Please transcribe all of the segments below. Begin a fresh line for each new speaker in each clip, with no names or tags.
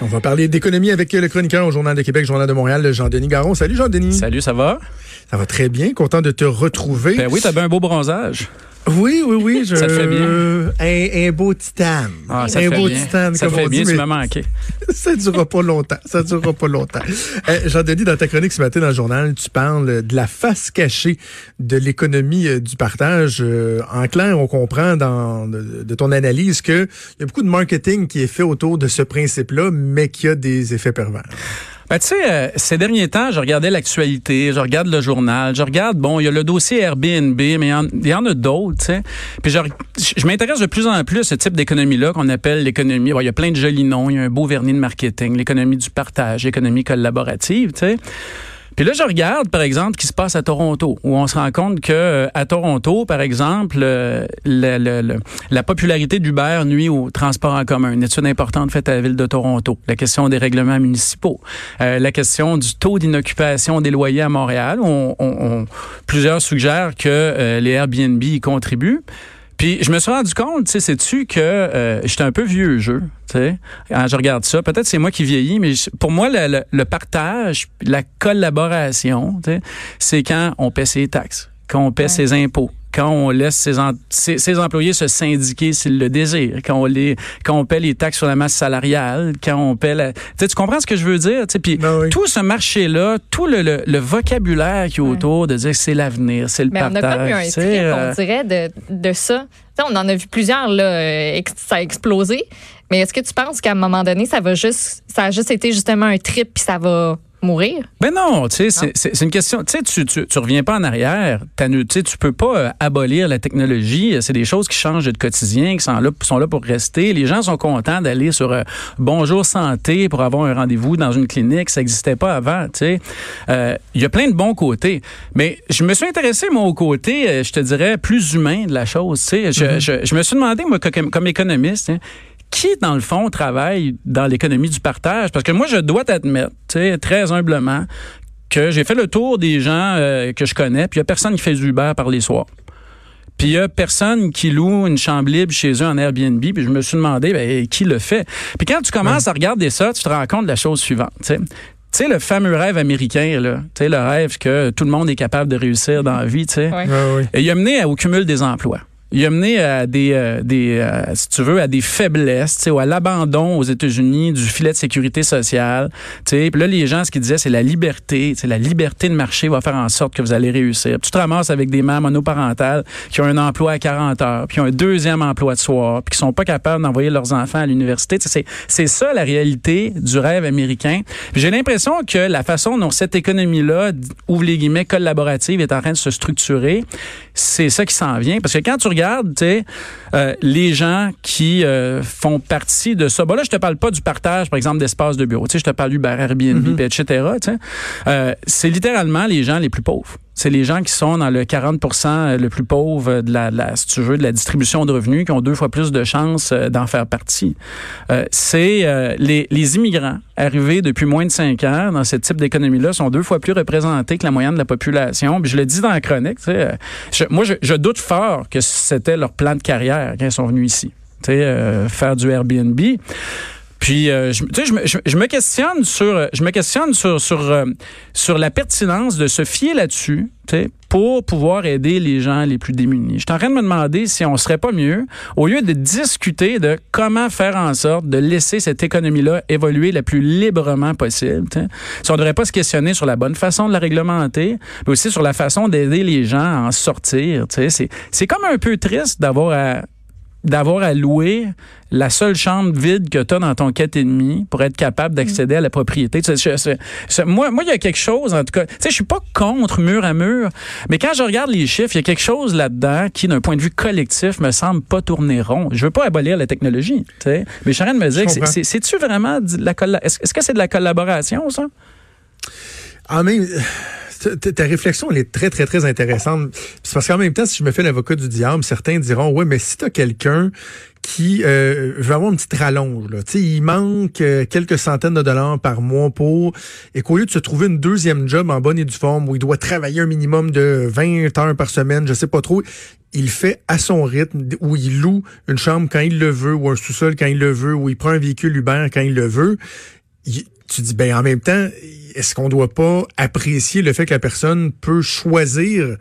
On va parler d'économie avec le chroniqueur au Journal de Québec, Journal de Montréal, Jean-Denis Garon. Salut Jean-Denis.
Salut, ça va?
Ça va très bien, content de te retrouver.
Ben oui, t'avais un beau bronzage.
Oui, oui, oui. Je...
Ça te fait bien.
Un, un beau titane.
Ah, ça
un
te fait
beau
bien.
titane,
ça te
comme
fait
on
bien,
dit,
tu m'as manqué.
ça durera pas longtemps. Ça durera pas longtemps. Euh, Jean-Denis, dans ta chronique ce matin dans le journal, tu parles de la face cachée de l'économie euh, du partage. Euh, en clair, on comprend dans, de, de ton analyse qu'il y a beaucoup de marketing qui est fait autour de ce principe-là, mais qui a des effets pervers.
Ben, tu sais, euh, ces derniers temps, je regardais l'actualité, je regarde le journal, je regarde, bon, il y a le dossier Airbnb, mais il y en, a d'autres, tu sais. Puis je, je m'intéresse de plus en plus à ce type d'économie-là qu'on appelle l'économie. Il y a plein de jolis noms, il y a un beau vernis de marketing, l'économie du partage, l'économie collaborative, tu sais. Puis là, je regarde, par exemple, ce qui se passe à Toronto, où on se rend compte que euh, à Toronto, par exemple, euh, la popularité d'Uber nuit au transport en commun. Une étude importante faite à la ville de Toronto. La question des règlements municipaux. Euh, la question du taux d'inoccupation des loyers à Montréal. On, plusieurs suggèrent que les Airbnb y contribuent. Puis je me suis rendu compte, tu sais, sais-tu que euh, j'étais un peu vieux jeu, tu sais, quand je regarde ça. Peut-être c'est moi qui vieillis, mais je- pour moi, le, le- le partage, la collaboration, tu sais, c'est quand on paie ses taxes, quand on paie ses impôts, quand on laisse ses, en- ses, ses employés se syndiquer s'ils le désirent, quand on les, quand on paie les taxes sur la masse salariale, quand on paie la, tu sais, tu comprends ce que je veux dire, puis
Ben oui.
tout ce marché-là, tout le, le, le vocabulaire qui est autour de dire que c'est l'avenir, c'est le
Mais on a
partage.
comme eu un trip,
euh,
on dirait, de, de ça. On en a vu plusieurs, là, euh, ça a explosé. Mais est-ce que tu penses qu'à un moment donné, ça va juste, ça a juste été justement un trip puis ça va mourir?
Ben non, tu sais, c'est- une question. Tu sais, tu, tu, tu reviens pas en arrière. Tu sais, tu peux pas euh, abolir la technologie. C'est des choses qui changent de quotidien, qui sont là, sont là pour rester. Les gens sont contents d'aller sur euh, Bonjour Santé pour avoir un rendez-vous dans une clinique. Ça n'existait pas avant. Tu sais, Euh, il y a plein de bons côtés. Mais je me suis intéressé moi au côté, euh, je te dirais, plus humain de la chose. Tu sais, je, je, je me suis demandé moi comme, comme économiste. hein, qui, dans le fond, travaille dans l'économie du partage? Parce que moi, je dois t'admettre, très humblement, que j'ai fait le tour des gens euh, que je connais, puis il n'y a personne qui fait du Uber par les soirs. Puis il y a personne qui loue une chambre libre chez eux en Airbnb. Puis je me suis demandé, ben, qui le fait? Puis quand tu commences à regarder ça, tu te rends compte de la chose suivante. tu sais. Tu sais, le fameux rêve américain, là, tu sais, le rêve que tout le monde est capable de réussir dans la vie, tu sais.
Ouais.
Ouais, ouais.
Et il a mené à- au cumul des emplois. Il a mené à des, euh, des euh, si tu veux, à des faiblesses, ou à l'abandon aux États-Unis du filet de sécurité sociale. Puis là, les gens, ce qu'ils disaient, c'est la liberté. sais, La liberté de marché va faire en sorte que vous allez réussir. Tu te ramasses avec des mères monoparentales qui ont un emploi à 40 heures, puis ont un deuxième emploi de soir, puis qui sont pas capables d'envoyer leurs enfants à l'université. C'est c'est ça la réalité du rêve américain. J'ai l'impression que la façon dont cette économie-là, ouvre les guillemets, collaborative, est en train de se structurer, c'est ça qui s'en vient. Parce que quand tu regardes, tu sais, euh, les gens qui euh, font partie de ça, bon là, je te parle pas du partage, par exemple, d'espace de bureau. Tu sais, je te parle Uber, Airbnb, puis etc. Tu sais, Euh, c'est littéralement les gens les plus pauvres. C'est les gens qui sont dans le 40% le plus pauvre de la, si tu veux, de la distribution de revenus, qui ont deux fois plus de chances euh, d'en faire partie. Euh, c'est euh, les, immigrants arrivés depuis moins de cinq ans dans ce type d'économie-là sont deux fois plus représentés que la moyenne de la population. Puis je le dis dans la chronique, tu sais, euh, moi, je, doute fort que c'était leur plan de carrière quand ils sont venus ici. Euh, faire du Airbnb. Puis, euh, tu sais, je, je- je me questionne sur, euh, je me questionne sur, sur, euh, sur la pertinence de se fier là-dessus, tu sais, pour pouvoir aider les gens les plus démunis. Je suis en train de me demander si on serait pas mieux, au lieu de discuter de comment faire en sorte de laisser cette économie-là évoluer le plus librement possible, tu sais, si on devrait pas se questionner sur la bonne façon de la réglementer, mais aussi sur la façon d'aider les gens à en sortir. Tu sais, c'est, c'est comme un peu triste d'avoir à d'avoir à louer la seule chambre vide que tu as dans ton 4,5 pour être capable d'accéder à la propriété. Tu sais, je- je- je- moi, moi, il y a quelque chose, en tout cas, tu sais, je suis pas contre mur à mur, mais quand je regarde les chiffres, il y a quelque chose là-dedans qui, d'un point de vue collectif, me semble pas tourner rond. Je veux pas abolir la technologie, tu sais, mais je suis en train de me dire, c'est-tu vraiment de la colla- est-ce est-ce que c'est de la collaboration, ça?
En même, ta, réflexion, elle est très, très, très intéressante. C'est parce qu'en même temps, si je me fais l'avocat du diable, certains diront, ouais, mais si tu as quelqu'un qui euh, veut avoir une petite rallonge. Là. il manque euh, quelques centaines de dollars par mois pour... Et qu'au lieu de se trouver une deuxième job en bonne et due forme, où il doit travailler un minimum de 20 heures par semaine, je sais pas trop, il fait à son rythme, où il loue une chambre quand il le veut, ou un sous-sol quand il le veut, ou il prend un véhicule Uber quand il le veut. Tu dis, ben en même temps, est-ce qu'on doit pas apprécier le fait que la personne peut choisir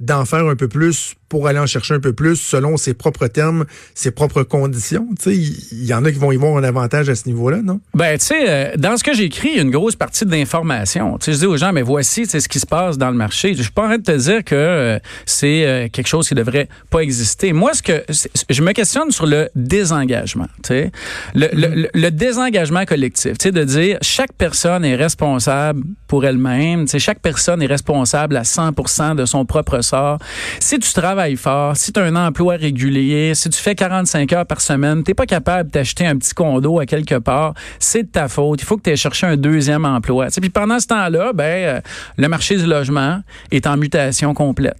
d'en faire un peu plus pour aller en chercher un peu plus selon ses propres termes, ses propres conditions. Tu sais, il y, en a qui vont y voir un avantage à ce niveau-là, non?
Ben, tu sais, euh, dans ce que j'écris, il y a une grosse partie d'information. Tu sais, je dis aux gens, mais voici ce qui se passe dans le marché. Je suis pas en train de te dire que euh, c'est euh, quelque chose qui devrait pas exister. Moi, ce que je me questionne sur le désengagement. Tu sais, le, le, le, désengagement collectif. Tu sais, de dire chaque personne est responsable pour elle-même. Tu sais, chaque personne est responsable à 100% de son propre sort. Si tu travailles fort, si tu as un emploi régulier, si tu fais 45 heures par semaine, tu pas capable d'acheter un petit condo à quelque part, c'est de ta faute. Il faut que tu aies cherché un deuxième emploi. Puis pendant ce temps-là, ben, euh, le marché du logement est en mutation complète.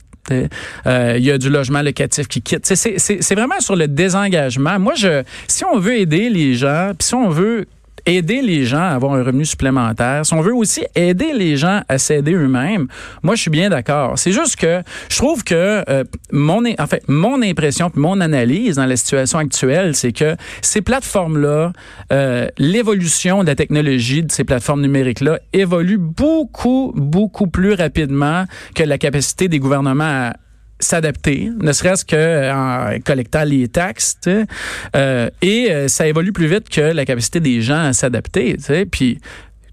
Euh, il y a du logement locatif qui quitte. C'est vraiment sur le désengagement. Moi, je, si on veut aider les gens, puis si on veut aider les gens à avoir un revenu supplémentaire, si on veut aussi aider les gens à s'aider eux-mêmes, moi je suis bien d'accord. C'est juste que je trouve que euh, mon mon impression mon analyse dans la situation actuelle, c'est que ces plateformes-là, euh, l'évolution de la technologie de ces plateformes numériques-là évolue beaucoup beaucoup plus rapidement que la capacité des gouvernements à s'adapter, ne serait-ce que euh, en collectant les taxes, euh, et euh, ça évolue plus vite que la capacité des gens à s'adapter. Puis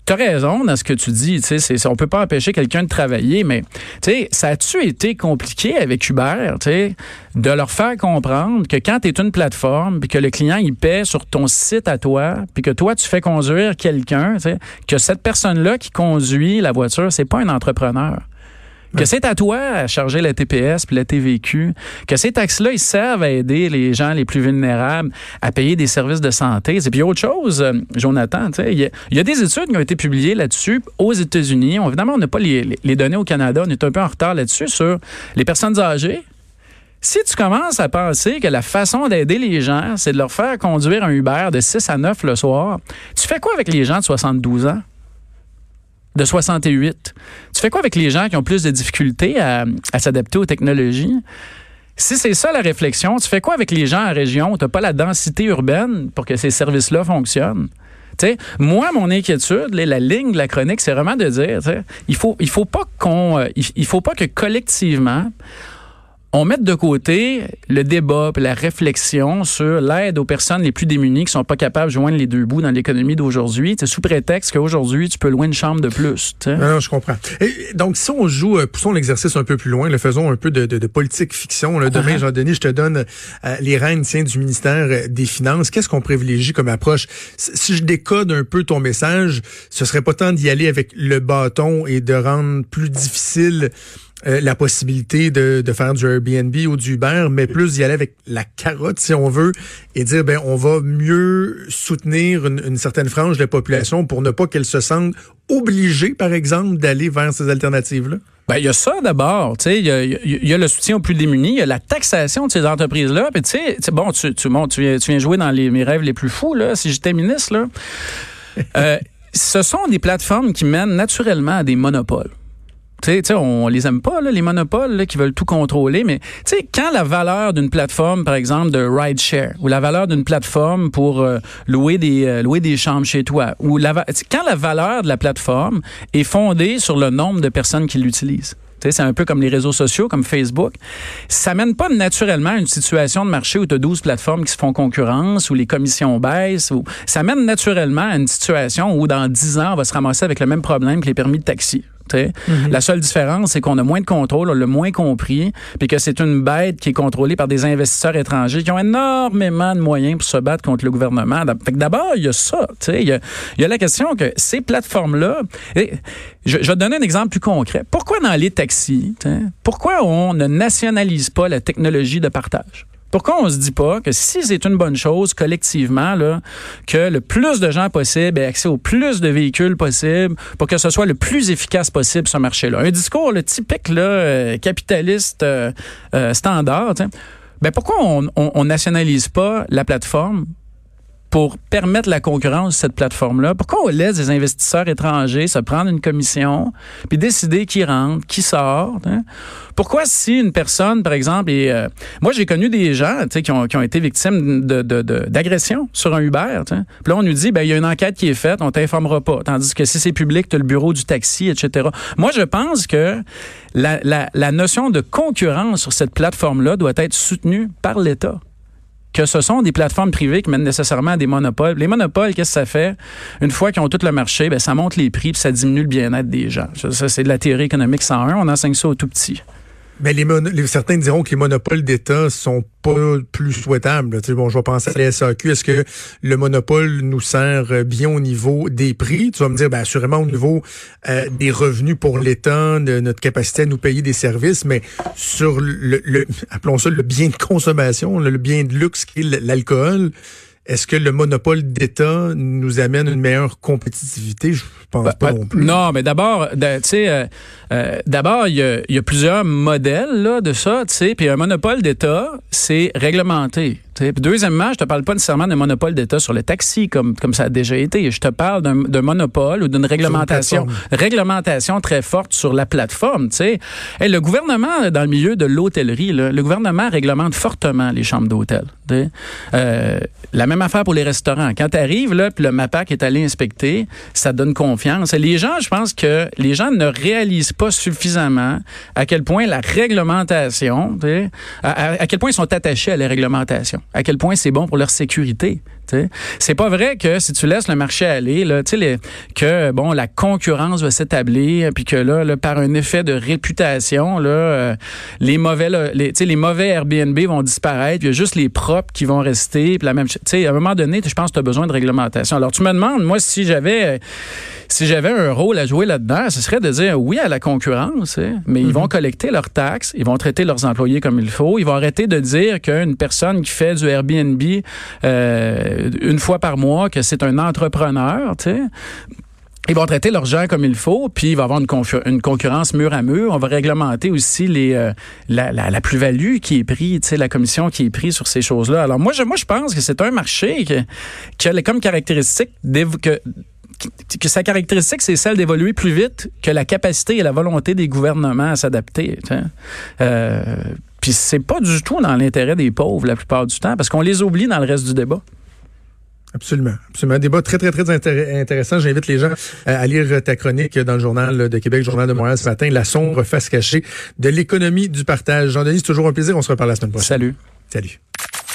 tu as raison dans ce que tu dis. Tu sais, on peut pas empêcher quelqu'un de travailler, mais tu ça a-tu été compliqué avec Uber, tu de leur faire comprendre que quand tu es une plateforme, puis que le client il paie sur ton site à toi, puis que toi tu fais conduire quelqu'un, tu que cette personne-là qui conduit la voiture, c'est pas un entrepreneur. Que c'est à toi à charger la TPS puis la TVQ. Que ces taxes-là, ils servent à aider les gens les plus vulnérables à payer des services de santé. Et puis autre chose, euh, Jonathan, il y, a des études qui ont été publiées là-dessus aux États-Unis. Évidemment, on n'a pas les, les données au Canada. On est un peu en retard là-dessus sur les personnes âgées. Si tu commences à penser que la façon d'aider les gens, c'est de leur faire conduire un Uber de 6 à 9 le soir, tu fais quoi avec les gens de 72 ans? De 68. Tu fais quoi avec les gens qui ont plus de difficultés à, s'adapter aux technologies? Si c'est ça la réflexion, tu fais quoi avec les gens en région où tu n'as pas la densité urbaine pour que ces services-là fonctionnent? sais, moi, mon inquiétude, la ligne de la chronique, c'est vraiment de dire, il faut, il faut pas qu'on, euh, il faut pas que collectivement on met de côté le débat et la réflexion sur l'aide aux personnes les plus démunies qui sont pas capables de joindre les deux bouts dans l'économie d'aujourd'hui, sous prétexte qu'aujourd'hui, tu peux louer une chambre de plus.
Non, je comprends. donc, si on joue, euh, poussons l'exercice un peu plus loin, le faisons un peu de, politique fiction. Là. Demain, uh-huh. Jean-Denis, je te donne euh, les règnes du ministère euh, des Finances. Qu'est-ce qu'on privilégie comme approche? Si je décode un peu ton message, ce serait pas tant d'y aller avec le bâton et de rendre plus difficile euh, la possibilité de, de, faire du Airbnb ou du Uber, mais plus d'y aller avec la carotte, si on veut, et dire, ben, on va mieux soutenir une, une certaine frange de la population pour ne pas qu'elle se sente obligée, par exemple, d'aller vers ces alternatives-là?
Ben, il y a ça d'abord, tu sais, il y a, y a, le soutien aux plus démunis, il y a la taxation de ces entreprises-là, puis tu sais, bon, tu, tu, bon, tu, viens, tu viens jouer dans les, mes rêves les plus fous, là, si j'étais ministre, là. euh, ce sont des plateformes qui mènent naturellement à des monopoles. On les aime pas, les monopoles qui veulent tout contrôler, mais quand la valeur d'une plateforme, par exemple, de rideshare, ou la valeur d'une plateforme pour euh, louer, des, euh, louer des chambres chez toi, ou la, quand la valeur de la plateforme est fondée sur le nombre de personnes qui l'utilisent. C'est un peu comme les réseaux sociaux, comme Facebook. Ça mène pas naturellement à une situation de marché où tu as 12 plateformes qui se font concurrence, où les commissions baissent. Ça mène naturellement à une situation où dans 10 ans, on va se ramasser avec le même problème que les permis de taxi. Mhm. La seule différence, c'est qu'on a moins de contrôle, on l'a moins compris, puis que c'est une bête qui est contrôlée par des investisseurs étrangers qui ont énormément de moyens pour se battre contre le gouvernement. D'abord, il y a ça. Il y a, y a, la question que ces plateformes-là... Je, je, vais te donner un exemple plus concret. Pourquoi dans les taxis, pourquoi on ne nationalise pas la technologie de partage? Pourquoi on se dit pas que si c'est une bonne chose collectivement, que le plus de gens possible aient accès au plus de véhicules possible pour que ce soit le plus efficace possible ce marché-là? Un discours le typique euh, capitaliste euh, euh, standard. ben pourquoi on, on, on nationalise pas la plateforme pour permettre la concurrence de cette plateforme-là? Pourquoi on laisse des investisseurs étrangers se prendre une commission puis décider qui rentre, qui sort? Hein? Pourquoi si une personne, par exemple, et euh, moi j'ai connu des gens qui ont, qui ont été victimes d'agression sur un Uber. Puis là, on nous dit, ben il y a une enquête qui est faite, on t'informera pas. Tandis que si c'est public, tu as le bureau du taxi, etc. Moi, je pense que la notion de concurrence sur cette plateforme-là doit être soutenue par l'État que ce sont des plateformes privées qui mènent nécessairement à des monopoles. Les monopoles, qu'est-ce que ça fait? Une fois qu'ils ont tout le marché, ben, ça monte les prix puis ça diminue le bien-être des gens. Ça, c'est de la théorie économique 101. On enseigne ça au tout petit.
Mais les, les, certains diront que les monopoles d'État sont pas plus souhaitables. Tu sais, bon, je vais penser à la SAQ. Est-ce que le monopole nous sert bien au niveau des prix? Tu vas me dire, ben, assurément au niveau euh, des revenus pour l'État, de notre capacité à nous payer des services, mais sur le, le appelons ça le bien de consommation, le bien de luxe qui est l'alcool, est-ce que le monopole d'État nous amène une meilleure compétitivité? Je pense bah, pas non plus.
Non, mais d'abord, tu sais, euh, euh, d'abord, il y, y a, plusieurs modèles là, de ça, tu sais, puis un monopole d'État, c'est réglementé. Puis deuxièmement, je te parle pas nécessairement d'un monopole d'État sur le taxi comme comme ça a déjà été. Je te parle d'un monopole ou d'une réglementation réglementation très forte sur la plateforme. Tu sais, le gouvernement dans le milieu de l'hôtellerie, le gouvernement réglemente fortement les chambres d'hôtel. Euh, la même affaire pour les restaurants. Quand tu arrives là, puis le MAPAC est allé inspecter, ça donne confiance. Et les gens, je pense que les gens ne réalisent pas suffisamment à quel point la réglementation, à, à quel point ils sont attachés à la réglementation à quel point c'est bon pour leur sécurité? C'est pas vrai que si tu laisses le marché aller, là, les, que bon la concurrence va s'établir, puis que là, là, par un effet de réputation, là, euh, les mauvais, les, les mauvais Airbnb vont disparaître, il y a juste les propres qui vont rester. Puis la même, à un moment donné, je pense que tu as besoin de réglementation. Alors tu me demandes, moi, si j'avais si j'avais un rôle à jouer là-dedans, ce serait de dire oui à la concurrence, hein, mais ils vont mm-hmm. collecter leurs taxes, ils vont traiter leurs employés comme il faut, ils vont arrêter de dire qu'une personne qui fait du Airbnb euh, une fois par mois, que c'est un entrepreneur, tu sais. Ils vont traiter leurs gens comme il faut, puis il va avoir une, concurrence mur à mur. On va réglementer aussi les euh, la, la, plus-value qui est prise, tu sais, la commission qui est prise sur ces choses-là. Alors moi, je, moi, je pense que c'est un marché qui, qui a comme caractéristique que que sa caractéristique, c'est celle d'évoluer plus vite que la capacité et la volonté des gouvernements à s'adapter. Euh, Puis c'est pas du tout dans l'intérêt des pauvres la plupart du temps, parce qu'on les oublie dans le reste du débat.
Absolument. Absolument. Un débat très, très, très intéressant. J'invite les gens à lire ta chronique dans le Journal de Québec, Journal de Montréal ce matin, La sombre face cachée de l'économie du partage. Jean-Denis, c'est toujours un plaisir. On se reparle la semaine prochaine.
Salut.
Salut.